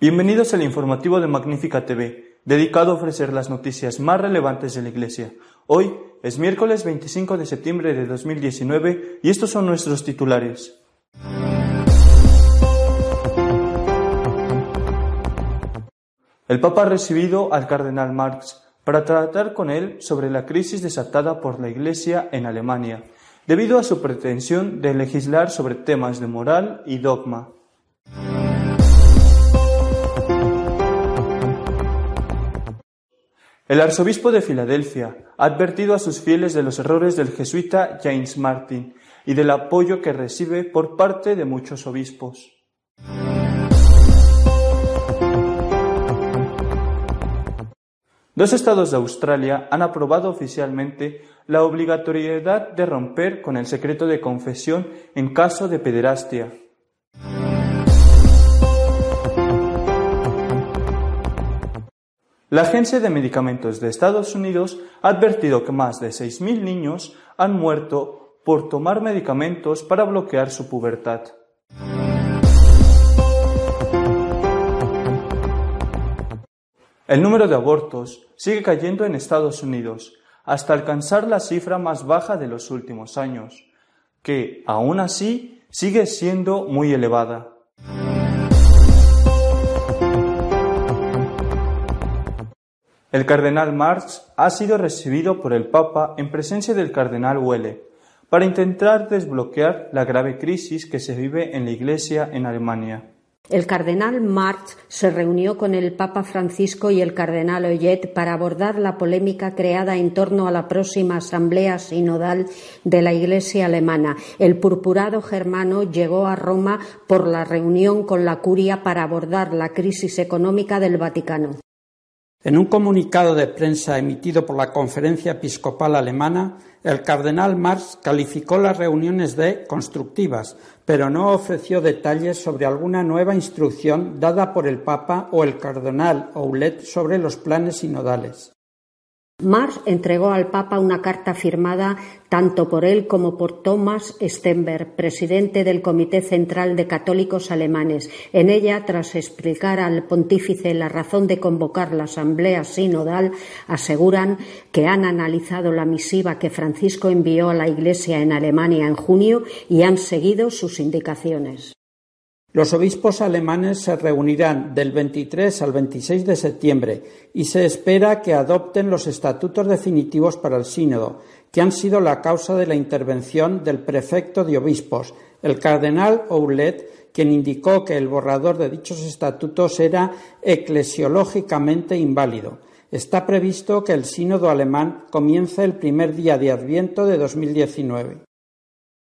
Bienvenidos al informativo de Magnífica TV, dedicado a ofrecer las noticias más relevantes de la Iglesia. Hoy es miércoles 25 de septiembre de 2019 y estos son nuestros titulares. El Papa ha recibido al cardenal Marx para tratar con él sobre la crisis desatada por la Iglesia en Alemania, debido a su pretensión de legislar sobre temas de moral y dogma. El arzobispo de Filadelfia ha advertido a sus fieles de los errores del jesuita James Martin y del apoyo que recibe por parte de muchos obispos. Dos estados de Australia han aprobado oficialmente la obligatoriedad de romper con el secreto de confesión en caso de pederastia. La Agencia de Medicamentos de Estados Unidos ha advertido que más de 6.000 niños han muerto por tomar medicamentos para bloquear su pubertad. El número de abortos sigue cayendo en Estados Unidos hasta alcanzar la cifra más baja de los últimos años, que, aún así, sigue siendo muy elevada. El cardenal Marx ha sido recibido por el Papa en presencia del cardenal Welle para intentar desbloquear la grave crisis que se vive en la Iglesia en Alemania. El cardenal Marx se reunió con el Papa Francisco y el cardenal Oyet para abordar la polémica creada en torno a la próxima asamblea sinodal de la Iglesia alemana. El purpurado germano llegó a Roma por la reunión con la curia para abordar la crisis económica del Vaticano. En un comunicado de prensa emitido por la Conferencia Episcopal Alemana, el cardenal Marx calificó las reuniones de constructivas, pero no ofreció detalles sobre alguna nueva instrucción dada por el Papa o el cardenal Oulet sobre los planes sinodales. Marx entregó al Papa una carta firmada tanto por él como por Thomas Stenberg, presidente del Comité Central de Católicos Alemanes. En ella, tras explicar al pontífice la razón de convocar la Asamblea Sinodal, aseguran que han analizado la misiva que Francisco envió a la Iglesia en Alemania en junio y han seguido sus indicaciones. Los obispos alemanes se reunirán del 23 al 26 de septiembre y se espera que adopten los estatutos definitivos para el sínodo, que han sido la causa de la intervención del prefecto de obispos, el cardenal Oulet, quien indicó que el borrador de dichos estatutos era eclesiológicamente inválido. Está previsto que el sínodo alemán comience el primer día de Adviento de 2019.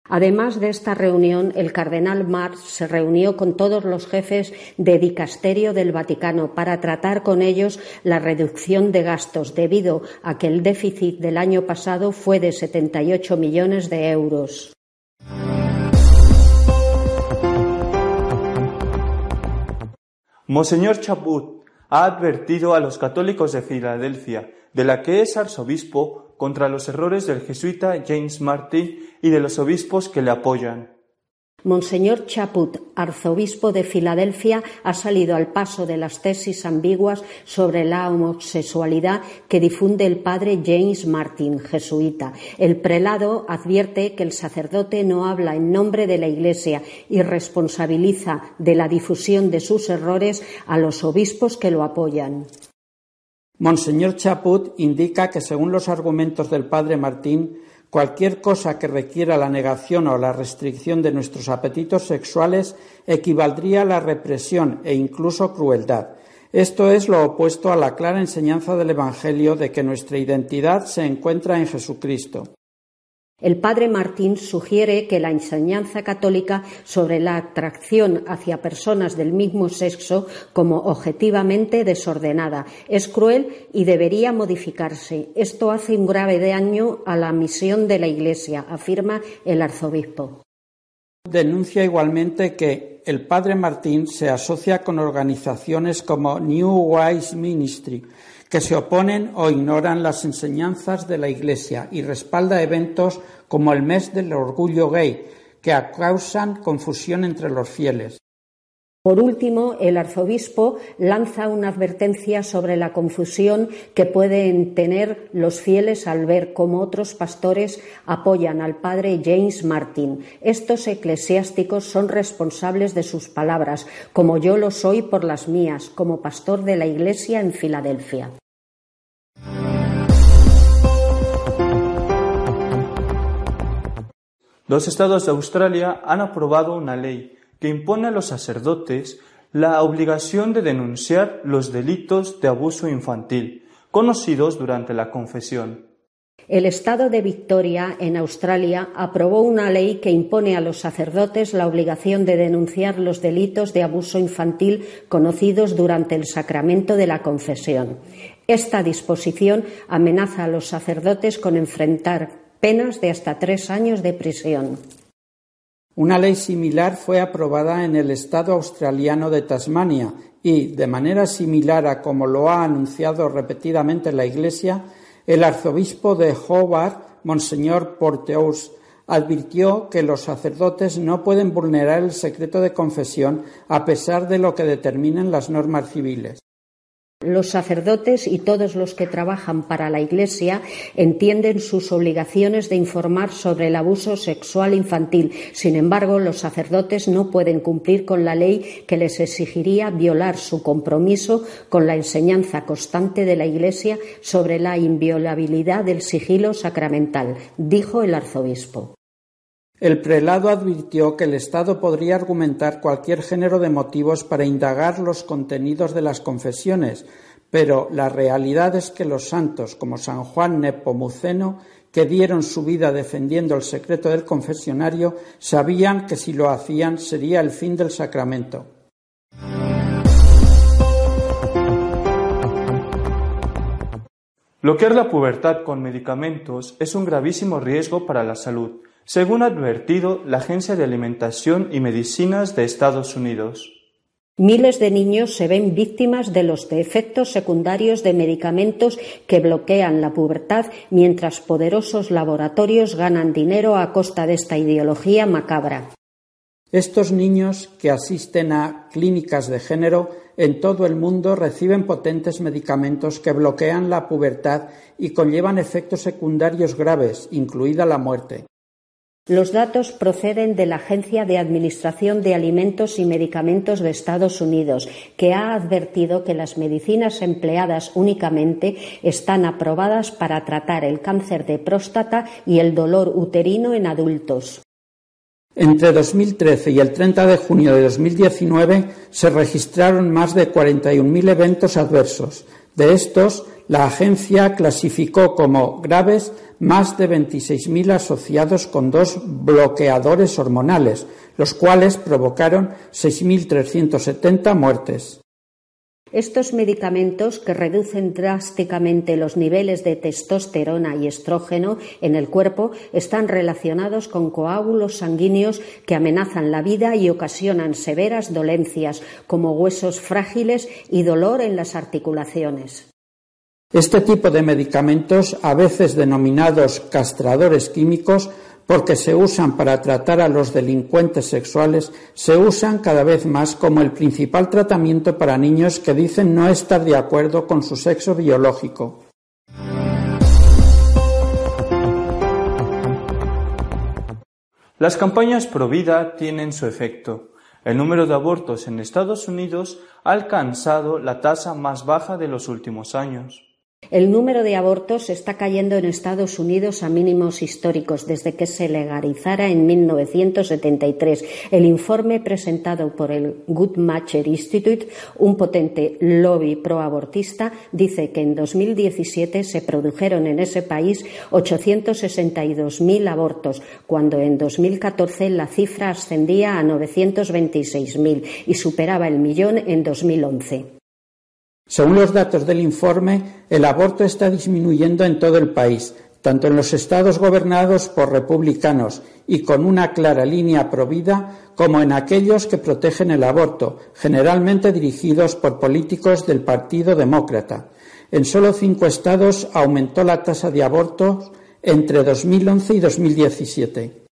Además de esta reunión, el cardenal Marx se reunió con todos los jefes de dicasterio del Vaticano para tratar con ellos la reducción de gastos debido a que el déficit del año pasado fue de 78 millones de euros. Monseñor Chaput ha advertido a los católicos de Filadelfia, de la que es arzobispo, contra los errores del jesuita James Martin y de los obispos que le apoyan. Monseñor Chaput, arzobispo de Filadelfia, ha salido al paso de las tesis ambiguas sobre la homosexualidad que difunde el padre James Martin, jesuita. El prelado advierte que el sacerdote no habla en nombre de la Iglesia y responsabiliza de la difusión de sus errores a los obispos que lo apoyan. Monseñor Chaput indica que, según los argumentos del padre Martín, cualquier cosa que requiera la negación o la restricción de nuestros apetitos sexuales equivaldría a la represión e incluso crueldad. Esto es lo opuesto a la clara enseñanza del Evangelio de que nuestra identidad se encuentra en Jesucristo. El padre Martín sugiere que la enseñanza católica sobre la atracción hacia personas del mismo sexo como objetivamente desordenada es cruel y debería modificarse. Esto hace un grave daño a la misión de la Iglesia, afirma el arzobispo. Denuncia igualmente que el padre Martín se asocia con organizaciones como New Wise Ministry, que se oponen o ignoran las enseñanzas de la Iglesia y respalda eventos como el mes del orgullo gay, que causan confusión entre los fieles. Por último, el arzobispo lanza una advertencia sobre la confusión que pueden tener los fieles al ver cómo otros pastores apoyan al padre James Martin. Estos eclesiásticos son responsables de sus palabras, como yo lo soy por las mías, como pastor de la Iglesia en Filadelfia. Dos estados de Australia han aprobado una ley que impone a los sacerdotes la obligación de denunciar los delitos de abuso infantil conocidos durante la confesión. El Estado de Victoria, en Australia, aprobó una ley que impone a los sacerdotes la obligación de denunciar los delitos de abuso infantil conocidos durante el sacramento de la confesión. Esta disposición amenaza a los sacerdotes con enfrentar penas de hasta tres años de prisión. Una ley similar fue aprobada en el estado australiano de Tasmania y, de manera similar a como lo ha anunciado repetidamente la Iglesia, el arzobispo de Hobart, Monseñor Porteous, advirtió que los sacerdotes no pueden vulnerar el secreto de confesión a pesar de lo que determinen las normas civiles. Los sacerdotes y todos los que trabajan para la Iglesia entienden sus obligaciones de informar sobre el abuso sexual infantil. Sin embargo, los sacerdotes no pueden cumplir con la ley que les exigiría violar su compromiso con la enseñanza constante de la Iglesia sobre la inviolabilidad del sigilo sacramental, dijo el arzobispo. El prelado advirtió que el Estado podría argumentar cualquier género de motivos para indagar los contenidos de las confesiones, pero la realidad es que los santos como San Juan Nepomuceno, que dieron su vida defendiendo el secreto del confesionario, sabían que si lo hacían sería el fin del sacramento. Bloquear la pubertad con medicamentos es un gravísimo riesgo para la salud según ha advertido la Agencia de Alimentación y Medicinas de Estados Unidos. Miles de niños se ven víctimas de los efectos secundarios de medicamentos que bloquean la pubertad, mientras poderosos laboratorios ganan dinero a costa de esta ideología macabra. Estos niños que asisten a clínicas de género en todo el mundo reciben potentes medicamentos que bloquean la pubertad y conllevan efectos secundarios graves, incluida la muerte. Los datos proceden de la Agencia de Administración de Alimentos y Medicamentos de Estados Unidos, que ha advertido que las medicinas empleadas únicamente están aprobadas para tratar el cáncer de próstata y el dolor uterino en adultos. Entre 2013 y el 30 de junio de 2019 se registraron más de 41.000 eventos adversos. De estos, la agencia clasificó como graves más de 26.000 asociados con dos bloqueadores hormonales, los cuales provocaron 6.370 muertes. Estos medicamentos, que reducen drásticamente los niveles de testosterona y estrógeno en el cuerpo, están relacionados con coágulos sanguíneos que amenazan la vida y ocasionan severas dolencias, como huesos frágiles y dolor en las articulaciones. Este tipo de medicamentos, a veces denominados castradores químicos, porque se usan para tratar a los delincuentes sexuales, se usan cada vez más como el principal tratamiento para niños que dicen no estar de acuerdo con su sexo biológico. Las campañas pro vida tienen su efecto. El número de abortos en Estados Unidos ha alcanzado la tasa más baja de los últimos años. El número de abortos está cayendo en Estados Unidos a mínimos históricos desde que se legalizara en 1973. El informe presentado por el Guttmacher Institute, un potente lobby proabortista, dice que en 2017 se produjeron en ese país 862.000 abortos, cuando en 2014 la cifra ascendía a 926.000 y superaba el millón en 2011. Según los datos del informe, el aborto está disminuyendo en todo el país, tanto en los estados gobernados por republicanos y con una clara línea provida, como en aquellos que protegen el aborto, generalmente dirigidos por políticos del Partido Demócrata. En solo cinco estados aumentó la tasa de abortos entre 2011 y 2017.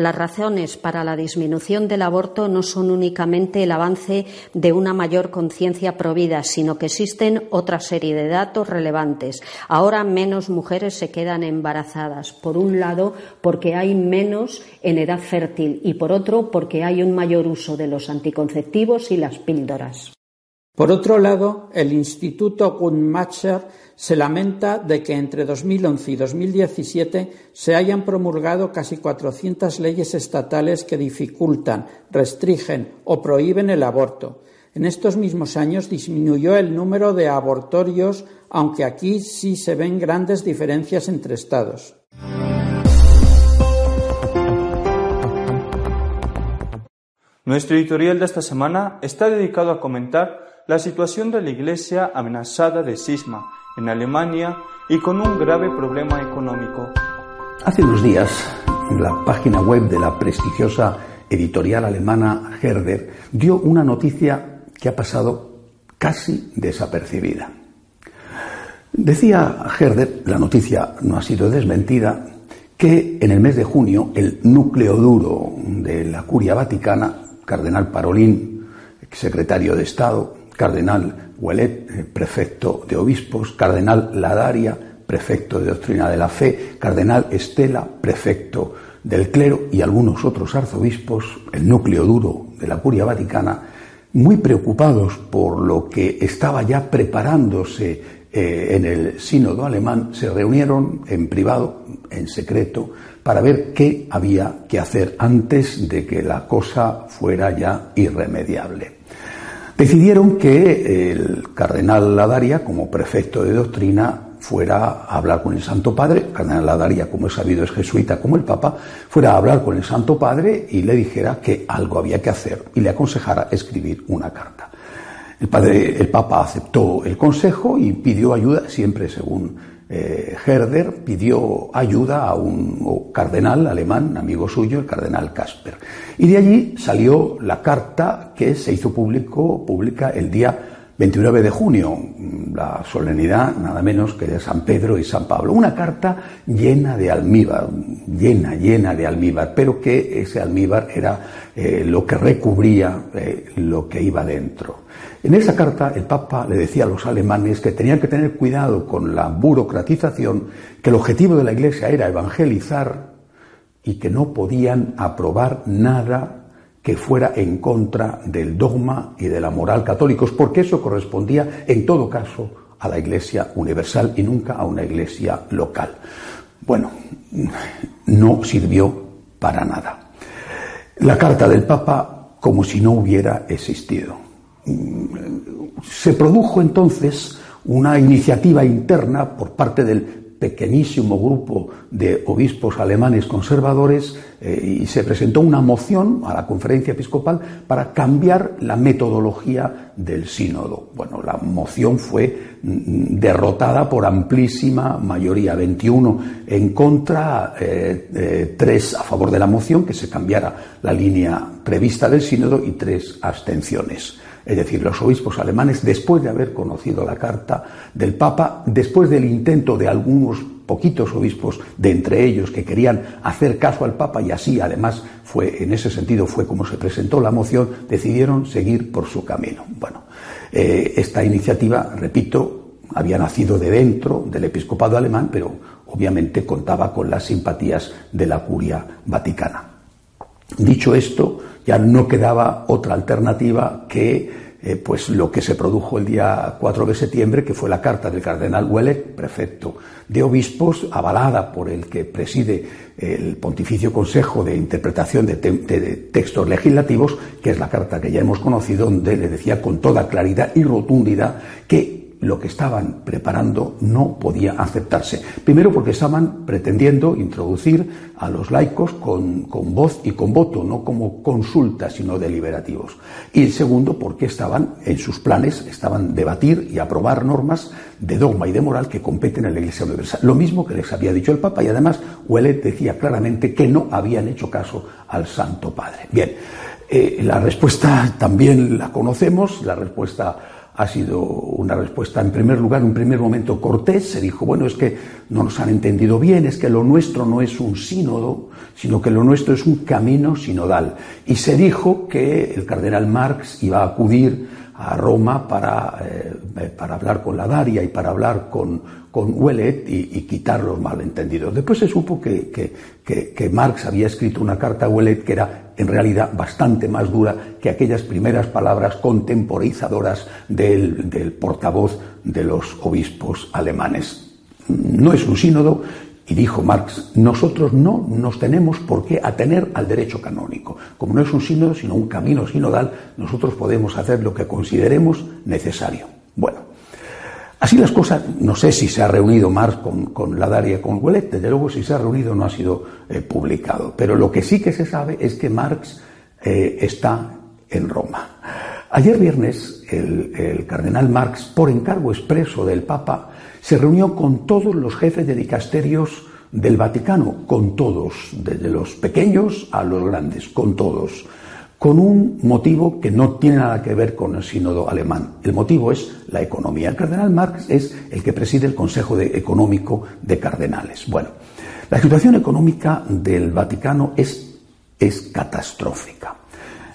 Las razones para la disminución del aborto no son únicamente el avance de una mayor conciencia provida, sino que existen otra serie de datos relevantes. Ahora menos mujeres se quedan embarazadas, por un lado porque hay menos en edad fértil y por otro porque hay un mayor uso de los anticonceptivos y las píldoras. Por otro lado, el Instituto Guttmacher se lamenta de que entre 2011 y 2017 se hayan promulgado casi 400 leyes estatales que dificultan, restringen o prohíben el aborto. En estos mismos años disminuyó el número de abortorios, aunque aquí sí se ven grandes diferencias entre estados. Nuestro editorial de esta semana está dedicado a comentar la situación de la Iglesia amenazada de cisma en Alemania y con un grave problema económico. Hace unos días, la página web de la prestigiosa editorial alemana Herder dio una noticia que ha pasado casi desapercibida. Decía Herder, la noticia no ha sido desmentida, que en el mes de junio el núcleo duro de la curia vaticana, Cardenal Parolín, secretario de Estado, cardenal Huelet, eh, prefecto de obispos, cardenal Ladaria, prefecto de doctrina de la fe, cardenal Estela, prefecto del clero y algunos otros arzobispos, el núcleo duro de la curia vaticana, muy preocupados por lo que estaba ya preparándose eh, en el sínodo alemán, se reunieron en privado, en secreto, para ver qué había que hacer antes de que la cosa fuera ya irremediable. Decidieron que el cardenal Ladaria, como prefecto de doctrina, fuera a hablar con el Santo Padre, el cardenal Ladaria, como es sabido, es jesuita como el Papa, fuera a hablar con el Santo Padre y le dijera que algo había que hacer y le aconsejara escribir una carta. El, el Papa aceptó el consejo y pidió ayuda, siempre según eh, Herder pidió ayuda a un cardenal alemán, amigo suyo, el cardenal Casper. Y de allí salió la carta que se hizo público, pública el día 29 de junio, la solemnidad nada menos que de San Pedro y San Pablo. Una carta llena de almíbar, llena, llena de almíbar, pero que ese almíbar era eh, lo que recubría eh, lo que iba dentro. En esa carta el Papa le decía a los alemanes que tenían que tener cuidado con la burocratización, que el objetivo de la Iglesia era evangelizar y que no podían aprobar nada que fuera en contra del dogma y de la moral católicos, porque eso correspondía en todo caso a la Iglesia universal y nunca a una Iglesia local. Bueno, no sirvió para nada. La carta del Papa como si no hubiera existido. Se produjo entonces una iniciativa interna por parte del pequeñísimo grupo de obispos alemanes conservadores eh, y se presentó una moción a la conferencia episcopal para cambiar la metodología del sínodo. Bueno, la moción fue mm, derrotada por amplísima mayoría, 21 en contra, eh, 3 a favor de la moción, que se cambiara la línea prevista del sínodo y tres abstenciones es decir, los obispos alemanes, después de haber conocido la carta del Papa, después del intento de algunos poquitos obispos, de entre ellos que querían hacer caso al Papa y así, además, fue en ese sentido fue como se presentó la moción, decidieron seguir por su camino. Bueno, eh, esta iniciativa, repito, había nacido de dentro del episcopado alemán, pero obviamente contaba con las simpatías de la curia vaticana. Dicho esto, ya no quedaba otra alternativa que eh, pues lo que se produjo el día 4 de septiembre, que fue la carta del cardenal Wellet, prefecto de obispos, avalada por el que preside el Pontificio Consejo de Interpretación de, Textos Legislativos, que es la carta que ya hemos conocido, donde le decía con toda claridad y rotundidad que lo que estaban preparando no podía aceptarse. Primero porque estaban pretendiendo introducir a los laicos con, voz y con voto, no como consulta, sino deliberativos. Y segundo porque estaban en sus planes, estaban debatir y aprobar normas de dogma y de moral que competen en la Iglesia Universal. Lo mismo que les había dicho el Papa y además Huelet decía claramente que no habían hecho caso al Santo Padre. Bien, eh, la respuesta también la conocemos, la respuesta ha sido una respuesta, en primer lugar, un primer momento cortés, se dijo, bueno, es que no nos han entendido bien, es que lo nuestro no es un sínodo, sino que lo nuestro es un camino sinodal. Y se dijo que el cardenal Marx iba a acudir a Roma para, eh, para hablar con la Daria y para hablar con, con y, quitar los malentendidos. Después se supo que, que, que, Marx había escrito una carta a Ouellet que era en realidad bastante más dura que aquellas primeras palabras contemporizadoras del, portavoz de los obispos alemanes. No es un sínodo, y dijo Marx, nosotros no nos tenemos por qué atener al derecho canónico. Como no es un sínodo, sino un camino sinodal, nosotros podemos hacer lo que consideremos necesario. Bueno, así las cosas, no sé si se ha reunido Marx con, la Daria, con Ouellet, desde luego si se ha reunido no ha sido eh, publicado, pero lo que sí que se sabe es que Marx eh, está en Roma. Ayer viernes, el cardenal Marx, por encargo expreso del Papa, se reunió con todos los jefes de dicasterios del Vaticano, con todos, desde los pequeños a los grandes, con todos, con un motivo que no tiene nada que ver con el sínodo alemán. El motivo es la economía. El cardenal Marx es el que preside el Consejo Económico de Cardenales. Bueno, la situación económica del Vaticano es, es catastrófica.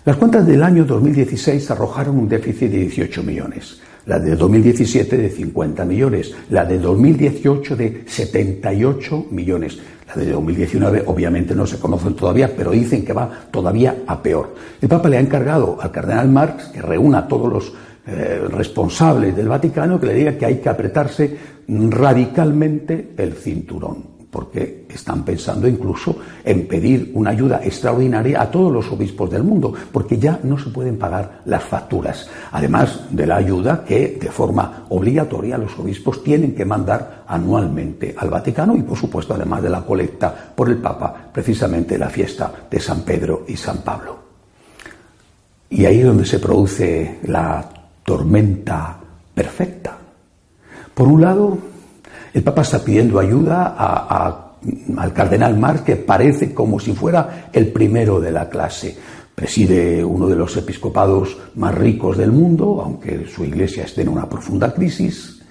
Las cuentas del año 2016 arrojaron un déficit de 18 millones la de 2017 de 50 millones, la de 2018 de 78 millones. La de 2019 obviamente no se conocen todavía, pero dicen que va todavía a peor. El Papa le ha encargado al cardenal Marx que reúna a todos los eh, responsables del Vaticano que le diga que hay que apretarse radicalmente el cinturón porque están pensando incluso en pedir una ayuda extraordinaria a todos los obispos del mundo, porque ya no se pueden pagar las facturas, además de la ayuda que de forma obligatoria los obispos tienen que mandar anualmente al Vaticano y por supuesto además de la colecta por el Papa, precisamente la fiesta de San Pedro y San Pablo. Y ahí es donde se produce la tormenta perfecta. Por un lado, el Papa está pidiendo ayuda al cardenal Marx, que parece como si fuera el primero de la clase. Preside uno de los episcopados más ricos del mundo, aunque su iglesia esté en una profunda crisis.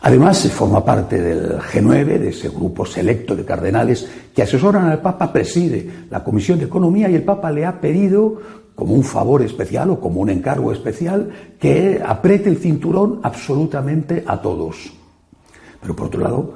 Además, forma parte del G9, de ese grupo selecto de cardenales que asesoran al Papa, preside la Comisión de Economía y el Papa le ha pedido, como un favor especial o como un encargo especial, que apriete el cinturón absolutamente a todos. Pero por otro lado,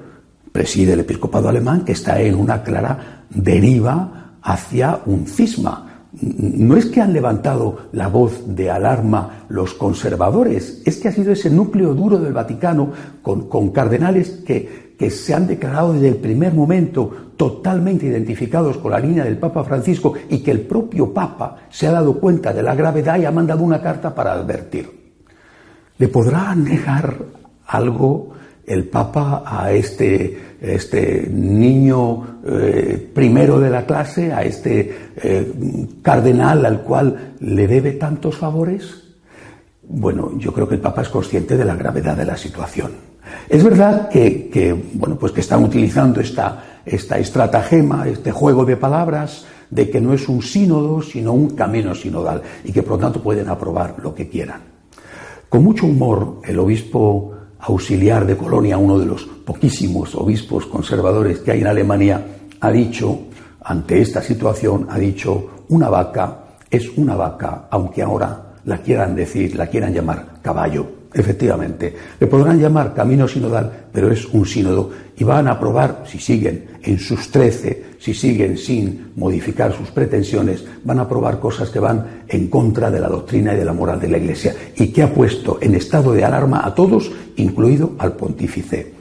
preside el episcopado alemán que está en una clara deriva hacia un cisma. No es que han levantado la voz de alarma los conservadores, es que ha sido ese núcleo duro del Vaticano con, cardenales que, que se han declarado desde el primer momento totalmente identificados con la línea del Papa Francisco y que el propio Papa se ha dado cuenta de la gravedad y ha mandado una carta para advertir. ¿Le podrá negar algo el Papa a este, este niño eh, primero de la clase, a este eh, cardenal al cual le debe tantos favores? Bueno, yo creo que el Papa es consciente de la gravedad de la situación. Es verdad que, bueno, pues que están utilizando esta, esta estratagema, este juego de palabras, de que no es un sínodo, sino un camino sinodal, y que por lo tanto pueden aprobar lo que quieran. Con mucho humor, el obispo auxiliar de Colonia, uno de los poquísimos obispos conservadores que hay en Alemania, ha dicho, ante esta situación, ha dicho, una vaca es una vaca, aunque ahora la quieran decir, la quieran llamar caballo. Efectivamente, le podrán llamar camino sinodal, pero es un sínodo y van a probar, si siguen en sus trece, si siguen sin modificar sus pretensiones, van a probar cosas que van en contra de la doctrina y de la moral de la Iglesia y que ha puesto en estado de alarma a todos, incluido al pontífice.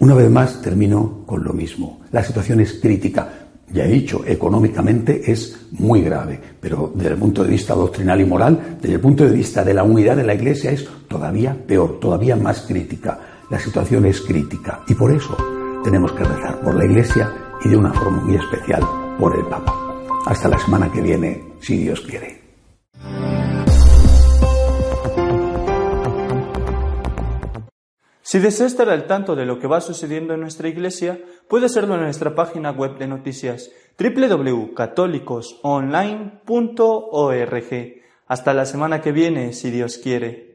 Una vez más termino con lo mismo. La situación es crítica ya he dicho, económicamente es muy grave, pero desde el punto de vista doctrinal y moral, desde el punto de vista de la unidad de la Iglesia es todavía peor, todavía más crítica. La situación es crítica y por eso tenemos que rezar por la Iglesia y de una forma muy especial por el Papa. Hasta la semana que viene, si Dios quiere. Si desea estar al tanto de lo que va sucediendo en nuestra iglesia, puede hacerlo en nuestra página web de noticias www.católicosonline.org. Hasta la semana que viene, si Dios quiere.